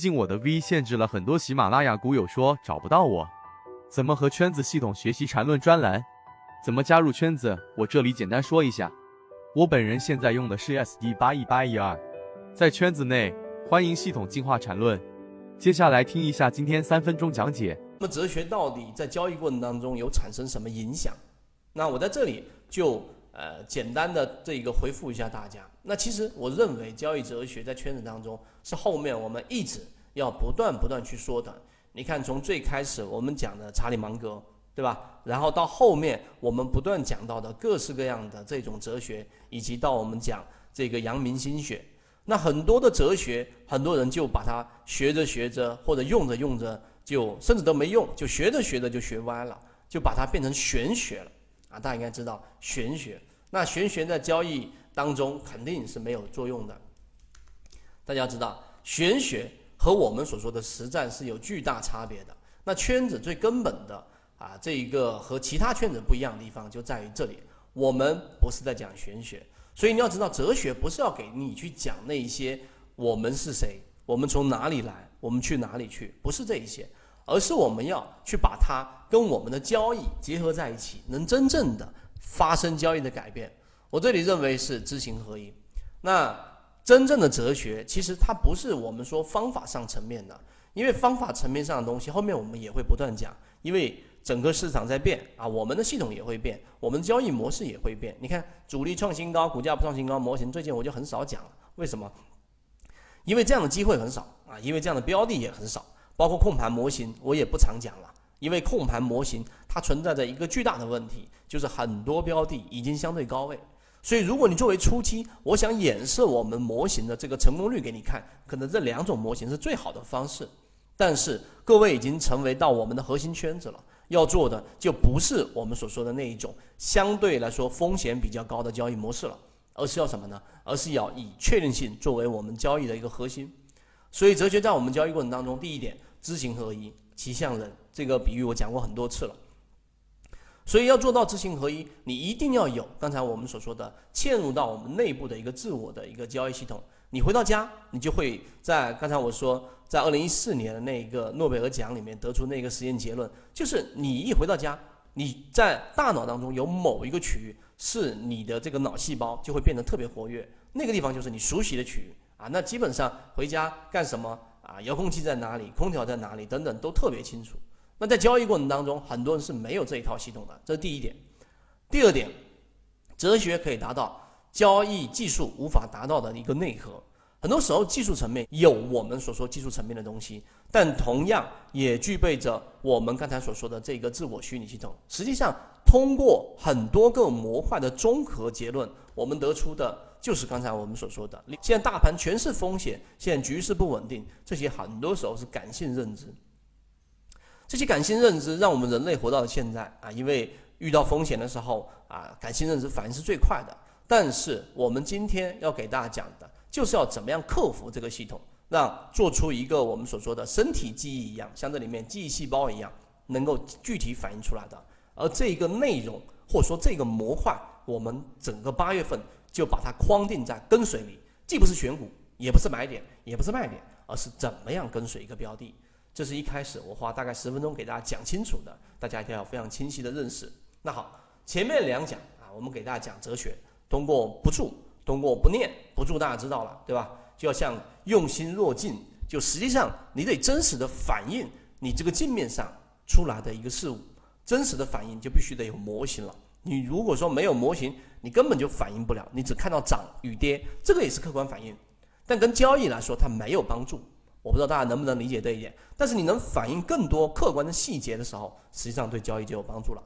最近我的 V 限制了很多喜马拉雅股友说找不到我，怎么和圈子系统学习缠论专栏？怎么加入圈子？我这里简单说一下，我本人现在用的是 SD 八一八一二，在圈子内欢迎系统进化缠论。接下来听一下今天三分钟讲解。那么哲学到底在交易过程当中有产生什么影响？那我在这里就呃简单的这个回复一下大家。那其实我认为交易哲学在圈子当中是后面我们一直要不断不断去说的。你看，从最开始我们讲的查理芒格，对吧？然后到后面我们不断讲到的各式各样的这种哲学，以及到我们讲这个阳明心学，那很多的哲学，很多人就把它学着学着或者用着用着，就甚至都没用，就学着学着就学歪了，就把它变成玄学了啊！大家应该知道玄学，那玄学在交易。当中肯定是没有作用的。大家知道，玄学和我们所说的实战是有巨大差别的。那圈子最根本的啊，这一个和其他圈子不一样的地方就在于这里，我们不是在讲玄学。所以你要知道，哲学不是要给你去讲那一些我们是谁，我们从哪里来，我们去哪里去，不是这一些，而是我们要去把它跟我们的交易结合在一起，能真正的发生交易的改变。我这里认为是知行合一。那真正的哲学，其实它不是我们说方法上层面的，因为方法层面上的东西，后面我们也会不断讲。因为整个市场在变啊，我们的系统也会变，我们的交易模式也会变。你看，主力创新高，股价不创新高，模型最近我就很少讲了。为什么？因为这样的机会很少啊，因为这样的标的也很少，包括控盘模型，我也不常讲了。因为控盘模型它存在着一个巨大的问题，就是很多标的已经相对高位。所以，如果你作为初期，我想演示我们模型的这个成功率给你看，可能这两种模型是最好的方式。但是，各位已经成为到我们的核心圈子了，要做的就不是我们所说的那一种相对来说风险比较高的交易模式了，而是要什么呢？而是要以确定性作为我们交易的一个核心。所以，哲学在我们交易过程当中，第一点，知行合一，其象人，这个比喻我讲过很多次了。所以要做到知行合一，你一定要有刚才我们所说的嵌入到我们内部的一个自我的一个交易系统。你回到家，你就会在刚才我说，在二零一四年的那一个诺贝尔奖里面得出那个实验结论，就是你一回到家，你在大脑当中有某一个区域是你的这个脑细胞就会变得特别活跃，那个地方就是你熟悉的区域啊。那基本上回家干什么啊？遥控器在哪里？空调在哪里？等等都特别清楚。那在交易过程当中，很多人是没有这一套系统的，这是第一点。第二点，哲学可以达到交易技术无法达到的一个内核。很多时候，技术层面有我们所说技术层面的东西，但同样也具备着我们刚才所说的这个自我虚拟系统。实际上，通过很多个模块的综合结论，我们得出的就是刚才我们所说的：现在大盘全是风险，现在局势不稳定，这些很多时候是感性认知。这些感性认知让我们人类活到了现在啊，因为遇到风险的时候啊，感性认知反应是最快的。但是我们今天要给大家讲的，就是要怎么样克服这个系统，让做出一个我们所说的身体记忆一样，像这里面记忆细胞一样，能够具体反映出来的。而这个内容或者说这个模块，我们整个八月份就把它框定在跟随里，既不是选股，也不是买点，也不是卖点，而是怎么样跟随一个标的。这是一开始我花大概十分钟给大家讲清楚的，大家一定要非常清晰的认识。那好，前面两讲啊，我们给大家讲哲学，通过不住，通过不念，不住大家知道了，对吧？就要像用心若镜，就实际上你得真实的反映你这个镜面上出来的一个事物，真实的反应就必须得有模型了。你如果说没有模型，你根本就反映不了，你只看到涨与跌，这个也是客观反应，但跟交易来说它没有帮助。我不知道大家能不能理解这一点，但是你能反映更多客观的细节的时候，实际上对交易就有帮助了。